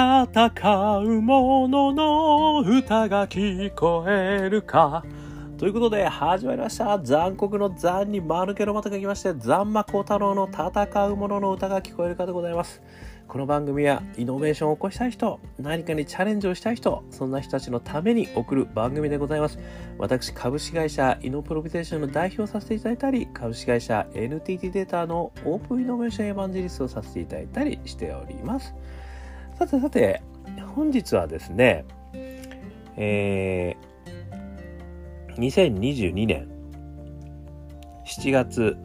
戦う者のの歌が聞こえるか。ということで始まりました。残酷の残に間抜けのまたがきまして残魔高太郎の戦う者の歌が聞こえるかでございます。この番組はイノベーションを起こしたい人何かにチャレンジをしたい人そんな人たちのために送る番組でございます。私株式会社イノプロビテーションの代表させていただいたり株式会社 NTT データのオープンイノベーションエヴァンジリストをさせていただいたりしております。さてさて本日はですねえー2022年7月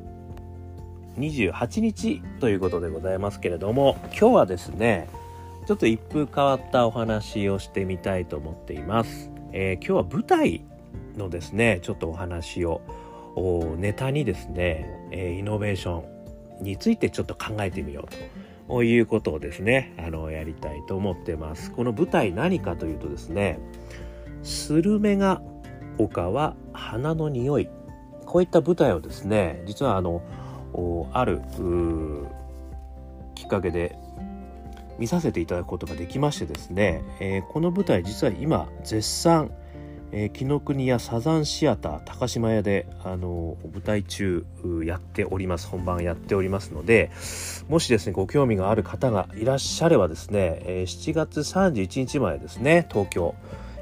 28日ということでございますけれども今日はですねちょっと一風変わったお話をしてみたいと思っています、えー、今日は舞台のですねちょっとお話をネタにですね、え、イノベーションについてちょっと考えてみようということをですねあのやりたいと思ってます。この舞台何かというとですねスルメが丘は花の匂い。こういった舞台をですね実はあのあるきっかけで見させていただくことができましてですね、えー、この舞台実は今絶賛えー、紀ノ国屋サザンシアター高島屋で、あの舞台中やっております。本番やっておりますのでもしですねご興味がある方がいらっしゃればですね、えー、7月31日までですね東京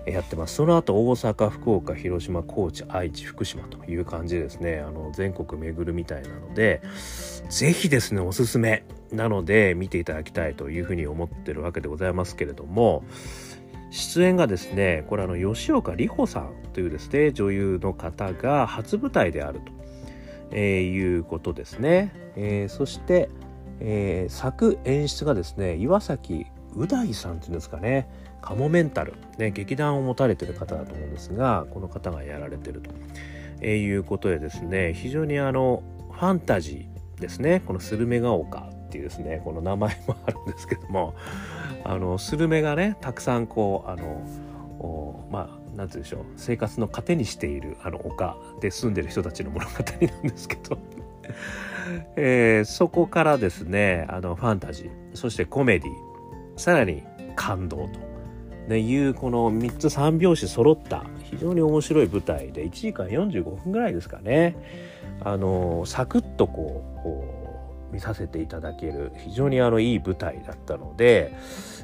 やってます。その後大阪福岡広島高知愛知福島という感じでですねあの全国巡るみたいなので是非ですねおすすめなので見ていただきたいというふうに思ってるわけでございますけれども出演がですねこれあの吉岡里帆さんというですね女優の方が初舞台であると、えー、いうことですね、えー、そして、えー、作演出がですね岩崎う大さんっていうんですかねカモメンタル、ね、劇団を持たれてる方だと思うんですがこの方がやられてると、えー、いうことでですね非常にあのファンタジーですね。このスルメが丘っていうですねこの名前もあるんですけどもあのスルメがねたくさんこうあのまあ何て言うんでしょう生活の糧にしているあの丘で住んでる人たちの物語なんですけど。えー、そこからですねあのファンタジーそしてコメディさらに感動と。ね、いうこの3つ3拍子揃った非常に面白い舞台で1時間45分ぐらいですかね。あのサクッとこう見させていただける非常にあのいい舞台だったので、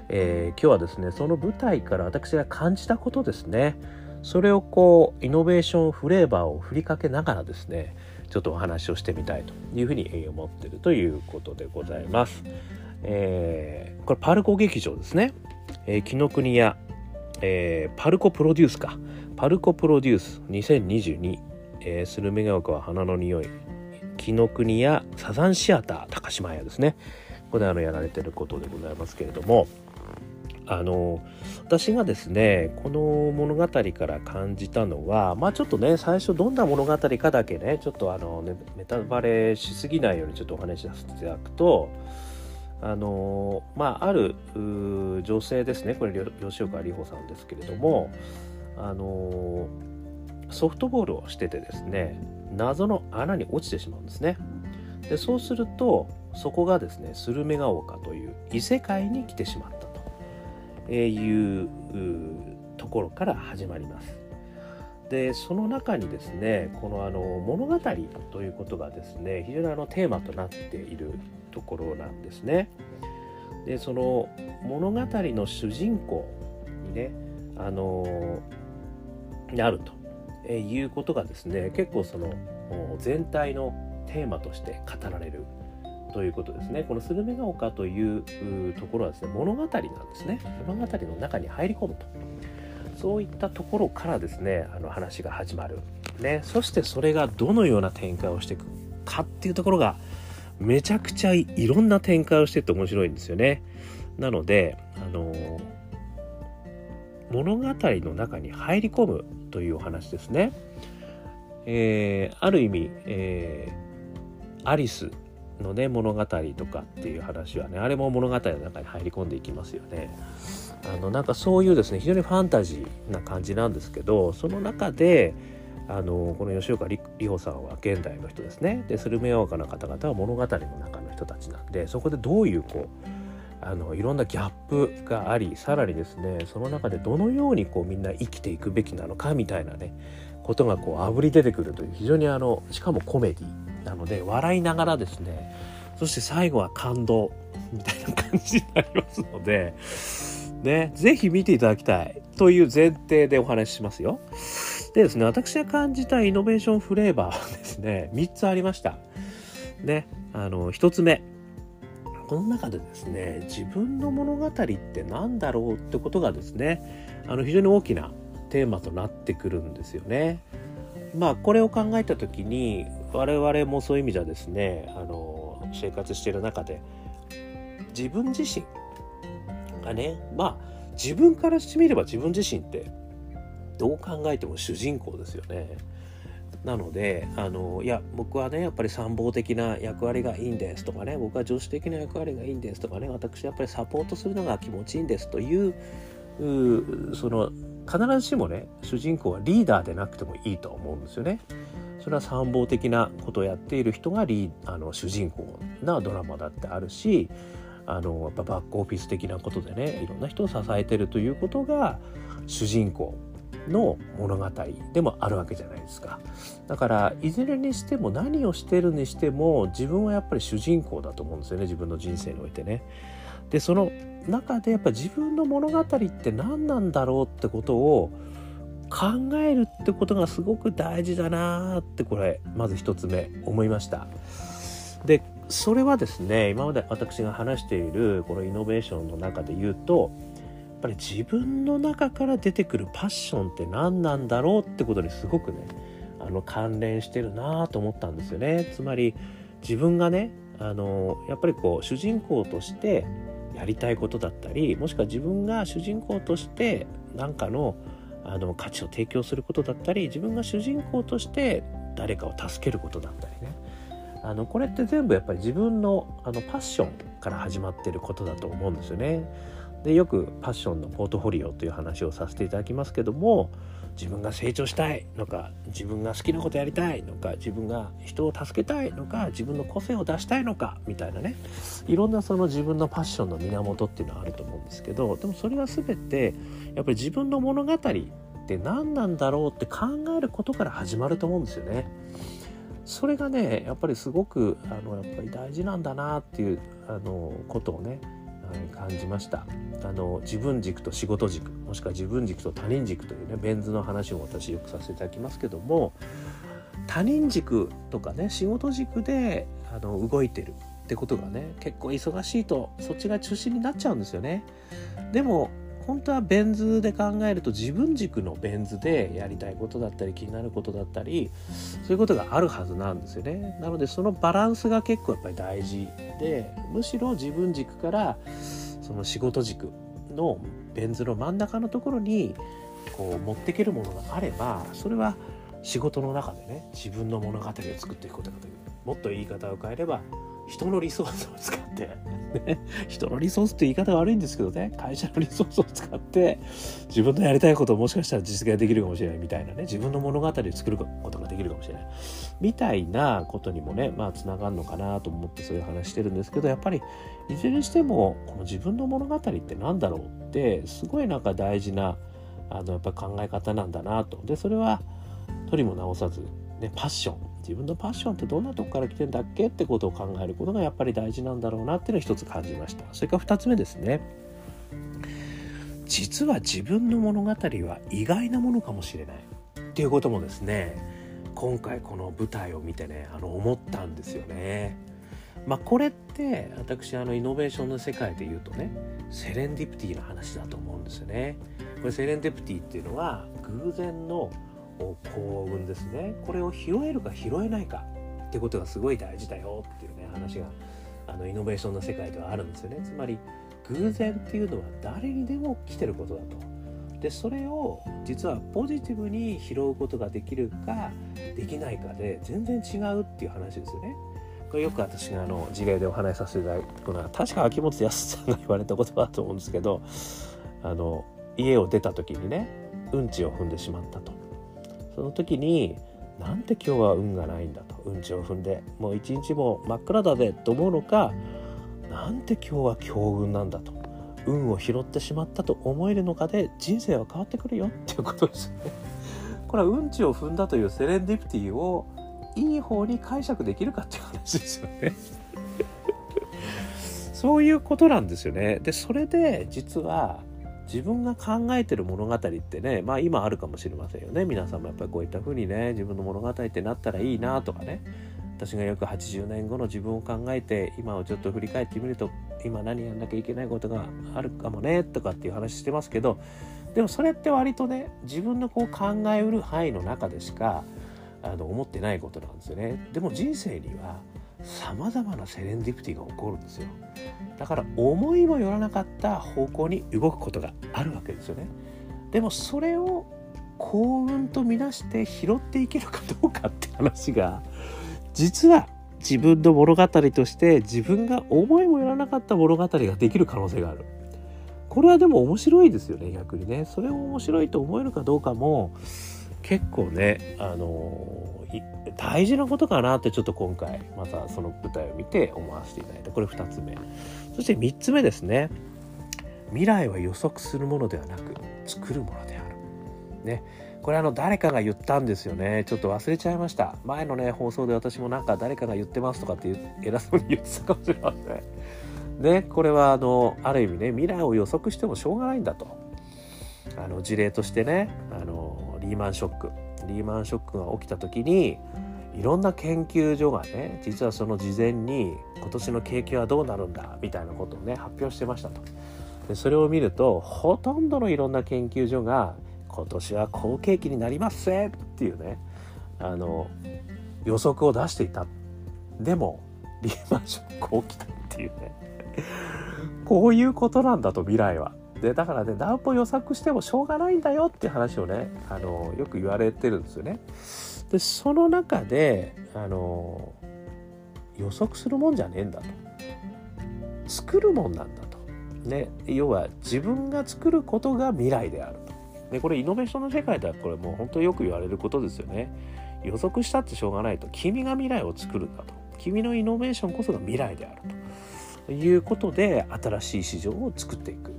えー、今日はですねその舞台から私が感じたことですねそれをこうイノベーションフレーバーを振りかけながらですねちょっとお話をしてみたいというふうに思ってるということでございます。えー、これパルコ劇場ですね。えー、紀ノ国屋、えー、パルコプロデュースかパルコプロデュース2022、えー、スルメが丘は花の匂い紀ノ国屋サザンシアター高島屋ですね。ここであのやられてることでございますけれども。あの私がですねこの物語から感じたのはまあちょっとね最初どんな物語かだけねちょっとあのねネタバレしすぎないようにちょっとお話しさせていただくとあのまあある女性ですね。これ吉岡里帆さんですけれどもあのソフトボールをしててですね謎の穴に落ちてしまうんですね。でそうするとそこがですねスルメが丘という異世界に来てしまったと。いうところから始まります。でその中にですねこのあの物語ということがですね非常にあのテーマとなっているところなんですね。でその物語の主人公にねあのなると。いうことがですね結構その全体のテーマとして語られるということですね。このスルメが丘というところはですね物語なんですね。物語の中に入り込むと。そういったところからですねあの話が始まる。ね、そしてそれがどのような展開をしていくかっていうところがめちゃくちゃいろんな展開をしてって面白いんですよね。なので、あの物語の中に入り込むというお話ですね。えー、ある意味、えー、アリスのね物語とかっていう話はねあれも物語の中に入り込んでいきますよね。あのなんかそういうですね非常にファンタジーな感じなんですけどその中であのこの吉岡里帆さんは現代の人ですねでスルメオカの方々は物語の中の人たちなんでそこでどういうこうあのいろんなギャップがありさらにですねその中でどのようにこうみんな生きていくべきなのかみたいなねことがこうあぶり出てくるという非常にあのしかもコメディなので笑いながらですねそして最後は感動みたいな感じになりますのでね是非見ていただきたいという前提でお話ししますよ。でですね私が感じたイノベーションフレーバーはですね3つありました。ねあの1つ目この中でですね自分の物語って何だろうってことがですねあの非常に大きなテーマとなってくるんですよね。まあこれを考えた時に我々もそういう意味じゃですねあの生活している中で自分自身がねまあ自分からしてみれば自分自身ってどう考えても主人公ですよね。なのであのいや僕はねやっぱり参謀的な役割がいいんですとかね僕は助手的な役割がいいんですとかね私やっぱりサポートするのが気持ちいいんですというその必ずしもね主人公はリーダーでなくてもいいと思うんですよね。それは参謀的なことをやっている人がリあの主人公なドラマだってあるしあのやっぱバックオフィス的なことでねいろんな人を支えてるということが主人公の物語でもあるわけじゃないですかだからいずれにしても何をしてるにしても自分はやっぱり主人公だと思うんですよね自分の人生においてね。でその中でやっぱ自分の物語って何なんだろうってことを考えるってことがすごく大事だなってこれまず一つ目思いました。でそれはですね今まで私が話しているこのイノベーションの中で言うとぱり自分の中から出てくるパッションって何なんだろうってことにすごくねあの関連してるなと思ったんですよね。つまり自分がねあのやっぱりこう主人公としてやりたいことだったりもしくは自分が主人公として何かのあの価値を提供することだったり自分が主人公として誰かを助けることだったりねあのこれって全部やっぱり自分のあのパッションから始まってることだと思うんですよね。でよくパッションのポートフォリオという話をさせていただきますけども自分が成長したいのか自分が好きなことやりたいのか自分が人を助けたいのか自分の個性を出したいのかみたいなねいろんなその自分のパッションの源っていうのはあると思うんですけどでもそれは全てやっぱり自分の物語って何なんだろうって考えることから始まると思うんですよね。それがねやっぱりすごくあのやっぱり大事なんだなっていうあのことをね感じました。あの自分軸と仕事軸もしくは自分軸と他人軸というねベン図の話も私よくさせていただきますけども他人軸とかね仕事軸であの動いてるってことがね結構忙しいとそっちが中心になっちゃうんですよね。でも本当はベン図で考えると自分軸のベン図でやりたいことだったり気になることだったりそういうことがあるはずなんですよね。なのでそのバランスが結構やっぱり大事でむしろ自分軸からその仕事軸のベン図の真ん中のところにこう持っていけるものがあればそれは仕事の中でね自分の物語を作っていくことができるもっと言い方を変えれば人のリソースを使って、ね、人のリソースって言い方悪いんですけどね。会社のリソースを使って自分のやりたいことをもしかしたら実現できるかもしれないみたいなね。自分の物語を作ることができるかもしれない。みたいなことにもねまあつながるのかなと思ってそういう話してるんですけどやっぱりいずれにしてもこの自分の物語って何だろうってすごいなんか大事なあのやっぱ考え方なんだなと。でそれは取りも直さず、ね、パッション。自分のパッションってどんなとこから来てんだっけってことを考えることがやっぱり大事なんだろうなっていうのを一つ感じましたそれから2つ目ですね実は自分の物語は意外なものかもしれないっていうこともですね今回この舞台を見てねあの思ったんですよね。まあこれって私あのイノベーションの世界で言うとねセレンディプティの話だと思うんですよね。これセレンディプティっていうのは偶然の幸運ですね。これを拾えるか拾えないかってことがすごい大事だよっていうね話があのイノベーションの世界ではあるんですよね。つまり偶然っていうのは誰にでも来てることだと。でそれを実はポジティブに拾うことができるかできないかで全然違うっていう話ですよね。これよく私があの事例でお話しさせていただくのは確か秋元康さんが言われた言葉だと思うんですけどあの家を出た時にねうんちを踏んでしまったと。その時になんで今日は運がないんだとうんちを踏んでもう一日も真っ暗だぜと思うのかなんて今日は強運なんだと運を拾ってしまったと思えるのかで人生は変わってくるよっていうことですよね。これはうんちを踏んだというセレンディプティをいい方に解釈できるかっていう話ですよね。そういうことなんですよね。でそれで実は自分が考えてる物語ってねまあ今あるかもしれませんよね皆さんもやっぱりこういった風にね自分の物語ってなったらいいなとかね私がよく80年後の自分を考えて今をちょっと振り返ってみると今何やんなきゃいけないことがあるかもねとかっていう話してますけどでもそれって割とね自分のこう考えうる範囲の中でしかあの思ってないことなんですよね。でも人生にはさまざまなセレンディプティが起こるんですよ。だから思いもよらなかった方向に動くことがあるわけですよね。でもそれを幸運とみなして拾っていけるかどうかって話が実は自分の物語として自分が思いもよらなかった物語ができる可能性がある。これはでも面白いですよね逆にね。それを面白いと思えるかどうかも結構ねあの大事なことかなってちょっと今回またその舞台を見て思わせていただいた。これ2つ目。そして3つ目ですね。未来は予測するものではなく作るものである。ね。これあの誰かが言ったんですよね。ちょっと忘れちゃいました。前のね放送で私もなんか誰かが言ってますとかって偉そうに言ってたかもしれません。ね。これはあのある意味ね未来を予測してもしょうがないんだと。あの事例としてねあのリーマンショック。リーマンショックが起きた時にいろんな研究所がね実はその事前に今年の景気はどうなるんだみたいなことをね発表してましたと。でそれを見るとほとんどのいろんな研究所が今年は好景気になりますせっていうねあの予測を出していた。でもリーマンショック起きたっていうねこういうことなんだと未来は。でだからね何歩予測してもしょうがないんだよっていう話をねあのよく言われてるんですよね。でその中であの予測するもんじゃねえんだと作るもんなんだと。ね、要は自分が作ることが未来であると。でこれイノベーションの世界ではこれもう本当によく言われることですよね。予測したってしょうがないと君が未来を作るんだと君のイノベーションこそが未来であるということで新しい市場を作っていくっ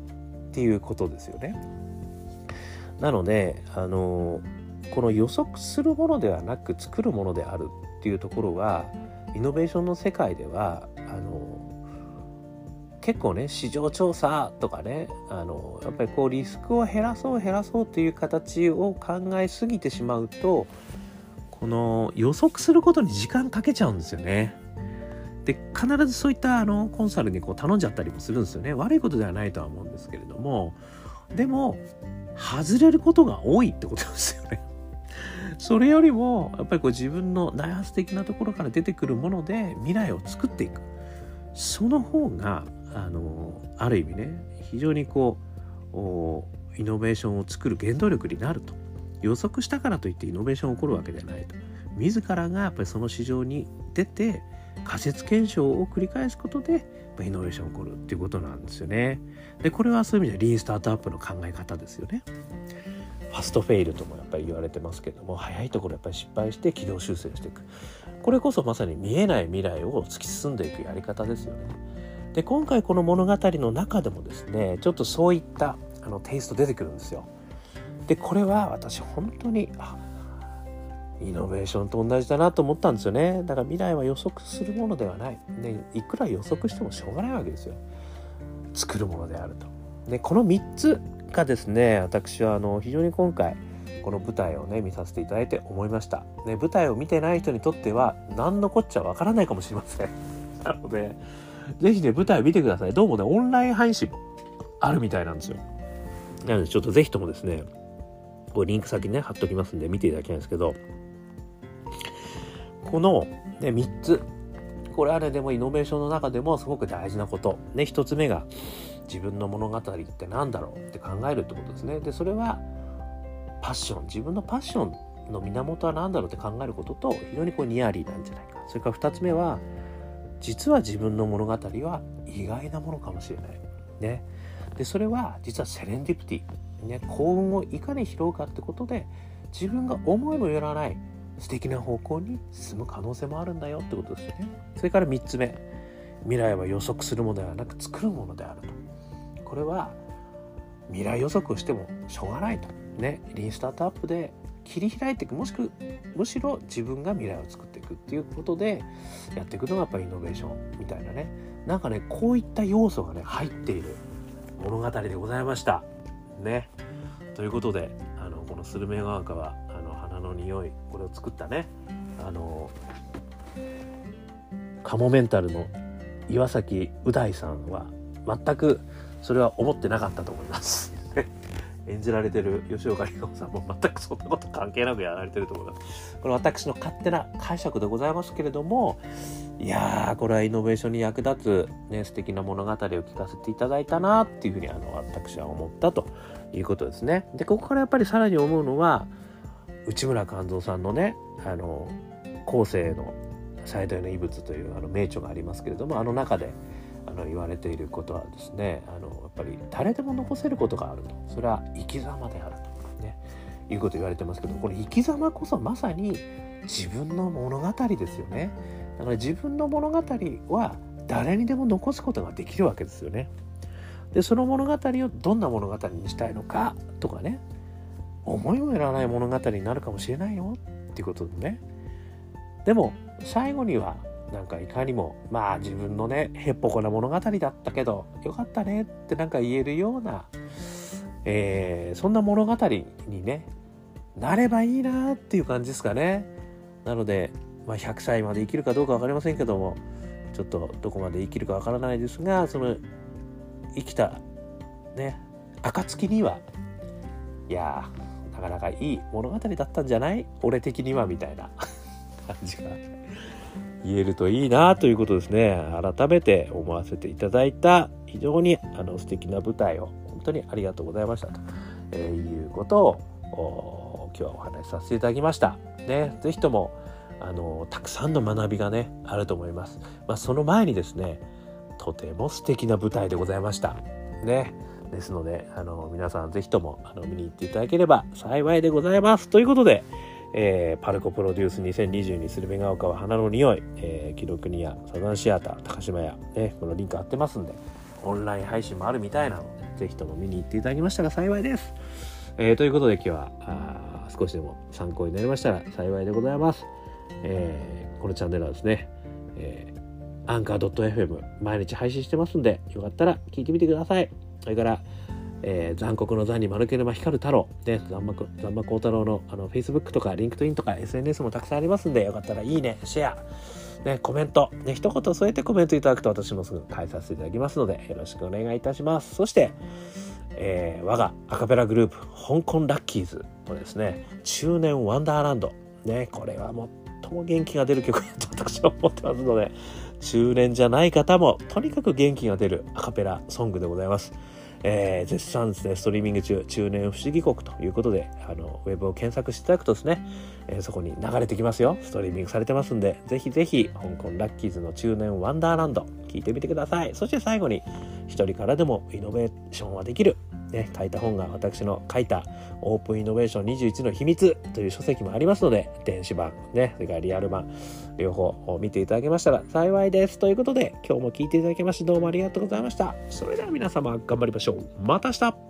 ていうことですよね。なのであのこの予測するものではなく作るものであるっていうところはイノベーションの世界ではあの結構ね市場調査とかねあのやっぱりこうリスクを減らそう減らそうっていう形を考えすぎてしまうとこの予測することに時間かけちゃうんですよね。で必ずそういったあのコンサルにこう頼んじゃったりもするんですよね悪いことではないとは思うんですけれどもでも外れることが多いってことですよねそれよりもやっぱりこう自分の内発的なところから出てくるもので未来を作っていく。その方があのある意味ね非常にこうイノベーションを作る原動力になると。予測したからといってイノベーション起こるわけではないと。自らがやっぱりその市場に出て仮説検証を繰り返すことでイノベーション起こるっていうことなんですよね。でこれはそういう意味でリーンスタートアップの考え方ですよね。ファストフェイルともやっぱり言われてますけども早いところやっぱり失敗して軌道修正していくこれこそまさに見えない未来を突き進んでいくやり方ですよね。で今回この物語の中でもですねちょっとそういったあのテイスト出てくるんですよ。でこれは私本当にあイノベーションと同じだなと思ったんですよねだから未来は予測するものではない、ね、いくら予測してもしょうがないわけですよ作るものであると。でこの3つがですね私はあの非常に今回この舞台をね見させていただいて思いました、ね、舞台を見てない人にとっては何のこっちゃわからないかもしれません。なので是非ね舞台を見てください。どうもねオンライン配信もあるみたいなんですよ。なのでちょっと是非ともですねこうリンク先にね貼っときますんで見ていただきたいんですけどこの、ね、3つこれはねでもイノベーションの中でもすごく大事なこと。ね1つ目が自分の物語って何だろうって考えるってことですね。でそれはパッション。自分のパッションの源は何だろうって考えることと非常にこうニアリーなんじゃないか。それから2つ目は実は自分の物語は意外なものかもしれない。ね。でそれは実はセレンディプティ、ね、幸運をいかに拾うかってことで自分が思いもよらない素敵な方向に進む可能性もあるんだよってことですよね。それから3つ目未来は予測するものではなく作るものであると。これは未来予測をしてもしょうがないと。ねリンスタートアップで切り開いていく。もしくむしろ自分が未来を作っていくっていうことでやっていくのがやっぱりイノベーションみたいなね。なんかねこういった要素がね入っている物語でございました。ね。ということであのこのスルメが丘はの匂いこれを作ったねあのカモメンタルの岩崎う大さんは全くそれは思ってなかったと思います 演じられてる吉岡里帆さんも全くそんなこと関係なくやられてると思います。これ私の勝手な解釈でございますけれども、いやー、これはイノベーションに役立つ、ね、素敵な物語を聞かせていただいたなっていうふうにあの私は思ったということですね。で、ここからやっぱりさらに思うのは、内村勘三さんのね、あの、後世の最大の遺物というあの名著がありますけれども、あの中で、あの言われていることはですねあのやっぱり誰でも残せることがあると。それは生き様であると、ね、いうこと言われてますけどこの生き様こそまさに自分の物語ですよね。だから自分の物語は誰にでも残すことができるわけですよね。でその物語をどんな物語にしたいのかとかね。思いもよらない物語になるかもしれないよっていうことでね。でも最後にはなんかいかにもまあ自分のねへっぽこな物語だったけどよかったねってなんか言えるような、えー、そんな物語にねなればいいなっていう感じですかね。なので、まあ、100歳まで生きるかどうか分かりませんけどもちょっとどこまで生きるか分からないですがその生きたね暁にはいやかなかいい物語だったんじゃない？俺的にはみたいな 感じが言えるといいなということですね改めて思わせていただいた非常にあの素敵な舞台を本当にありがとうございましたと、えー、いうことを今日はお話しさせていただきました。ね、ぜひともあのたくさんの学びがねあると思います。まあ、その前にですねとても素敵な舞台でございました。ね。ですので、あの、皆さんぜひとも、あの、見に行っていただければ幸いでございます。ということで、えー、パルコプロデュース2022スルメが丘は花の匂い、えー、記録にやサザンシアター高島屋、ね、このリンク貼ってますんでオンライン配信もあるみたいなのでぜひとも見に行っていただきましたら幸いです、えー、ということで今日はあ少しでも参考になりましたら幸いでございます、えー、このチャンネルはですね、えー、アンカー .fm 毎日配信してますんでよかったら聞いてみてください。それからえー、残酷の残に丸ければ光る太郎、ね、残馬残馬幸太郎のあの Facebook とか LinkedIn とか SNS もたくさんありますんで、よかったらいいね、シェア、ね、コメント、ね、一言添えてコメントいただくと私もすぐ返させていただきますので、よろしくお願いいたします。そして、えー、我がアカペラグループ、香港ラッキーズのですね、中年ワンダーランド、ね、これは最も元気が出る曲だと私は思ってますので、中年じゃない方もとにかく元気が出るアカペラソングでございます。えー、絶賛ですね、ストリーミング中、中年不思議国ということで、あの、ウェブを検索していただくとですね、えー、そこに流れてきますよ。ストリーミングされてますんで、ぜひぜひ、香港ラッキーズの中年ワンダーランド、聞いてみてください。そして最後に、一人からでもイノベーションはできる。ね、書いた本が私の書いたオープンイノベーション21の秘密という書籍もありますので、電子版、ね、それからリアル版、両方見ていただけましたら幸いです。ということで、今日も聞いていただきましてどうもありがとうございました。それでは皆様頑張りましょう。また明日